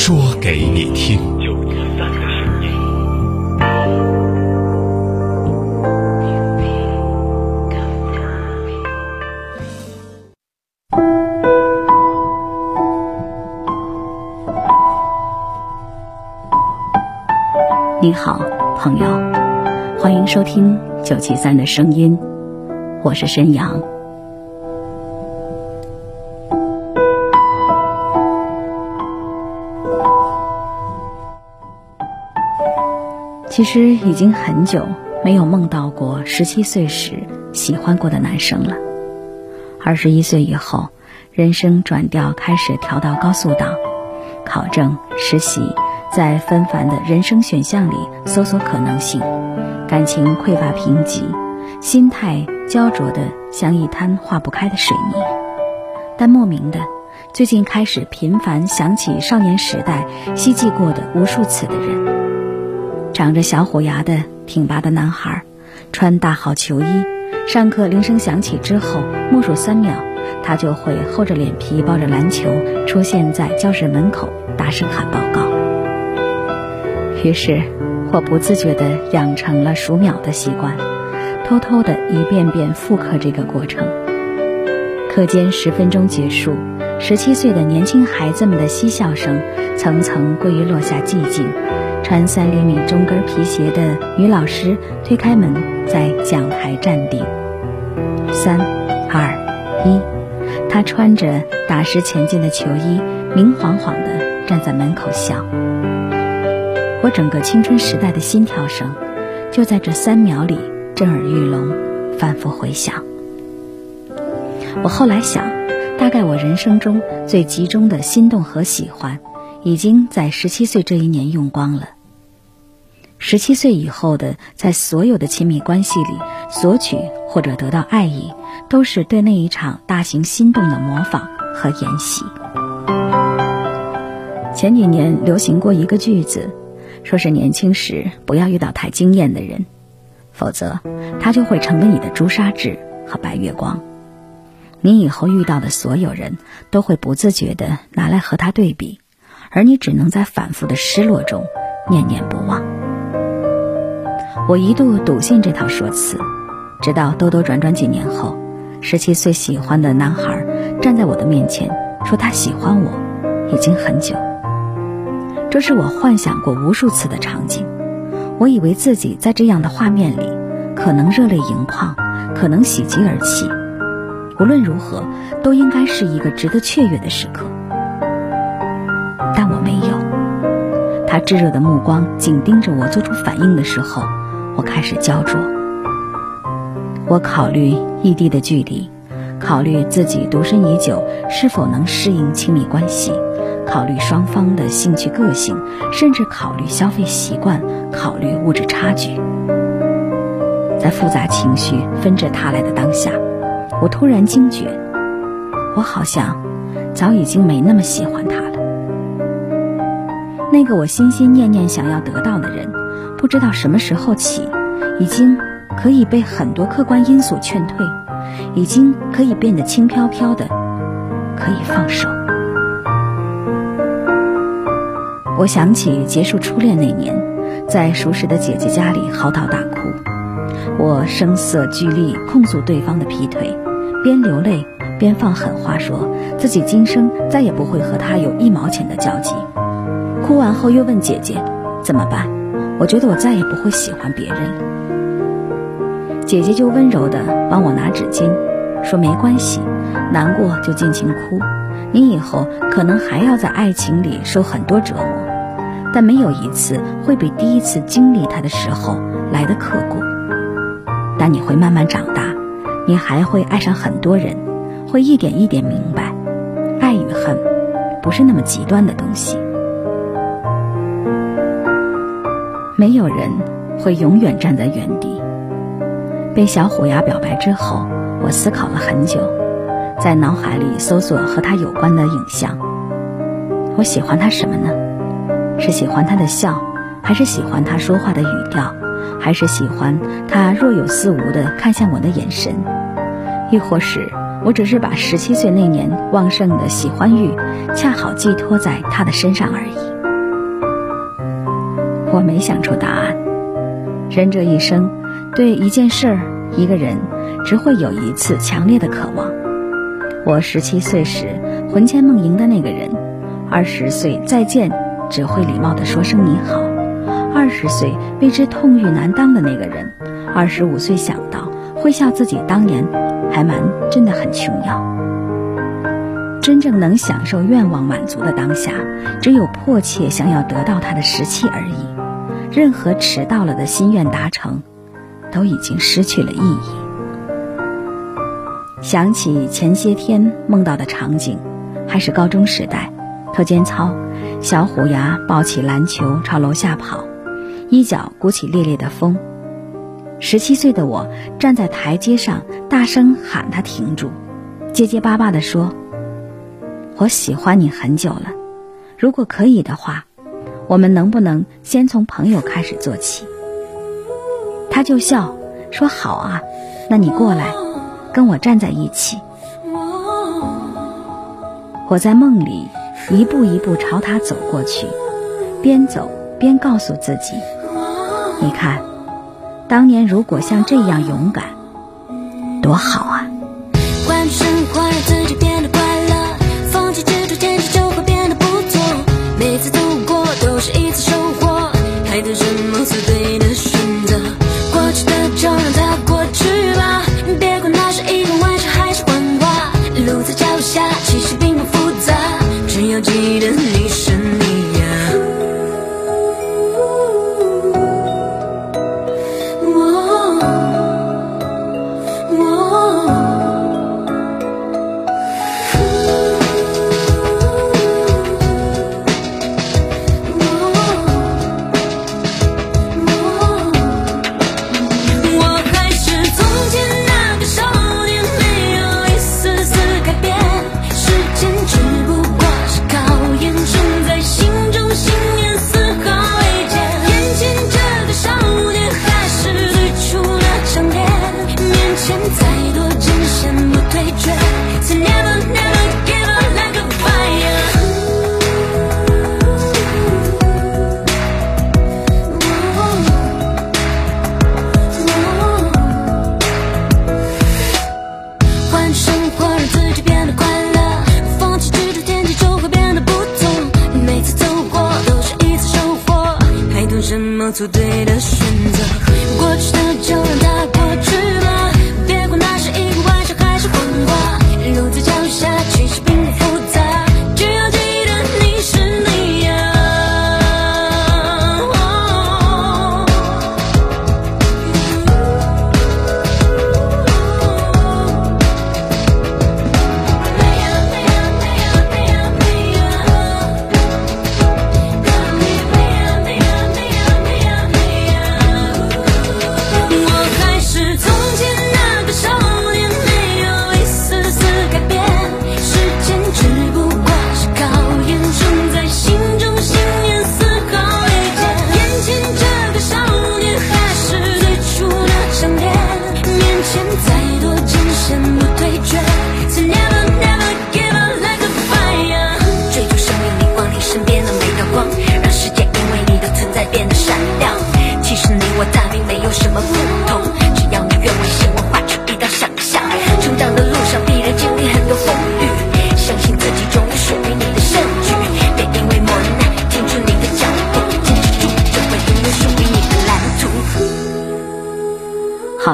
说给你听。你好，朋友，欢迎收听九七三的声音，我是申阳。其实已经很久没有梦到过十七岁时喜欢过的男生了。二十一岁以后，人生转调开始调到高速档，考证、实习。在纷繁的人生选项里搜索可能性，感情匮乏贫瘠，心态焦灼的像一滩化不开的水泥。但莫名的，最近开始频繁想起少年时代希冀过的无数次的人。长着小虎牙的挺拔的男孩，穿大号球衣，上课铃声响起之后，默数三秒，他就会厚着脸皮抱着篮球出现在教室门口，大声喊报告。于是，我不自觉地养成了数秒的习惯，偷偷地一遍遍复刻这个过程。课间十分钟结束，十七岁的年轻孩子们的嬉笑声层层归于落下寂静。穿三厘米中跟皮鞋的女老师推开门，在讲台站定。三、二、一，她穿着打湿前进的球衣，明晃晃地站在门口笑。我整个青春时代的心跳声，就在这三秒里震耳欲聋，反复回响。我后来想，大概我人生中最集中的心动和喜欢，已经在十七岁这一年用光了。十七岁以后的，在所有的亲密关系里索取或者得到爱意，都是对那一场大型心动的模仿和演习。前几年流行过一个句子。说是年轻时不要遇到太惊艳的人，否则他就会成为你的朱砂痣和白月光。你以后遇到的所有人都会不自觉地拿来和他对比，而你只能在反复的失落中念念不忘。我一度笃信这套说辞，直到兜兜转转几年后，十七岁喜欢的男孩站在我的面前，说他喜欢我，已经很久。这是我幻想过无数次的场景，我以为自己在这样的画面里，可能热泪盈眶，可能喜极而泣。无论如何，都应该是一个值得雀跃的时刻。但我没有。他炙热的目光紧盯着我，做出反应的时候，我开始焦灼。我考虑异地的距离，考虑自己独身已久是否能适应亲密关系。考虑双方的兴趣、个性，甚至考虑消费习惯，考虑物质差距。在复杂情绪纷至沓来的当下，我突然惊觉，我好像早已经没那么喜欢他了。那个我心心念念想要得到的人，不知道什么时候起，已经可以被很多客观因素劝退，已经可以变得轻飘飘的，可以放手。我想起结束初恋那年，在熟识的姐姐家里嚎啕大哭，我声色俱厉控诉对方的劈腿，边流泪边放狠话，说自己今生再也不会和他有一毛钱的交集。哭完后又问姐姐怎么办？我觉得我再也不会喜欢别人了。姐姐就温柔地帮我拿纸巾，说没关系，难过就尽情哭，你以后可能还要在爱情里受很多折磨。但没有一次会比第一次经历它的时候来的刻骨。但你会慢慢长大，你还会爱上很多人，会一点一点明白，爱与恨不是那么极端的东西。没有人会永远站在原地。被小虎牙表白之后，我思考了很久，在脑海里搜索和他有关的影像。我喜欢他什么呢？是喜欢他的笑，还是喜欢他说话的语调，还是喜欢他若有似无的看向我的眼神？亦或是我只是把十七岁那年旺盛的喜欢欲，恰好寄托在他的身上而已？我没想出答案。人这一生。对一件事儿、一个人，只会有一次强烈的渴望。我十七岁时魂牵梦萦的那个人，二十岁再见只会礼貌地说声你好；二十岁为之痛欲难当的那个人，二十五岁想到会笑自己当年还蛮真的很穷要。真正能享受愿望满足的当下，只有迫切想要得到他的时期而已。任何迟到了的心愿达成。都已经失去了意义。想起前些天梦到的场景，还是高中时代，课间操，小虎牙抱起篮球朝楼下跑，衣角鼓起烈烈的风。十七岁的我站在台阶上，大声喊他停住，结结巴巴地说：“我喜欢你很久了，如果可以的话，我们能不能先从朋友开始做起？”他就笑说：“好啊，那你过来，跟我站在一起。”我在梦里一步一步朝他走过去，边走边告诉自己：“你看，当年如果像这样勇敢，多好啊！”再多艰险不退却，So never never give up like a fire。换种生活，让自己变得快乐。放弃执着，天气就会变得不同。每次走过，都是一次收获。还等什么做对的选择，过去的就让它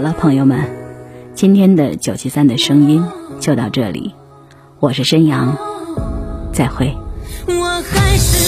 好了，朋友们，今天的九七三的声音就到这里，我是申阳，再会。我还是